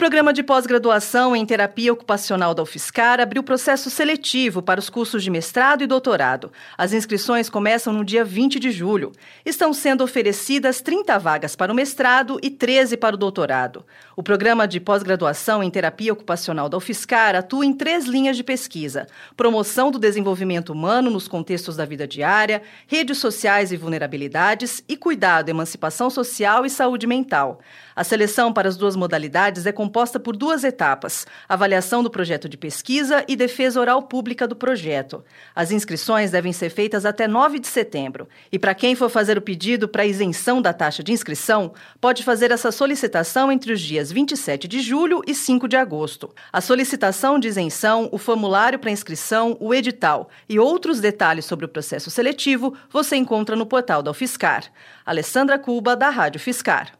Programa de pós-graduação em terapia ocupacional da UFSCar abriu processo seletivo para os cursos de mestrado e doutorado. As inscrições começam no dia 20 de julho. Estão sendo oferecidas 30 vagas para o mestrado e 13 para o doutorado. O programa de pós-graduação em terapia ocupacional da UFSCar atua em três linhas de pesquisa: promoção do desenvolvimento humano nos contextos da vida diária, redes sociais e vulnerabilidades e cuidado, emancipação social e saúde mental. A seleção para as duas modalidades é composta por duas etapas: avaliação do projeto de pesquisa e defesa oral pública do projeto. As inscrições devem ser feitas até 9 de setembro. E para quem for fazer o pedido para isenção da taxa de inscrição, pode fazer essa solicitação entre os dias 27 de julho e 5 de agosto. A solicitação de isenção, o formulário para inscrição, o edital e outros detalhes sobre o processo seletivo você encontra no portal da UFSCar. Alessandra Cuba, da Rádio Fiscar.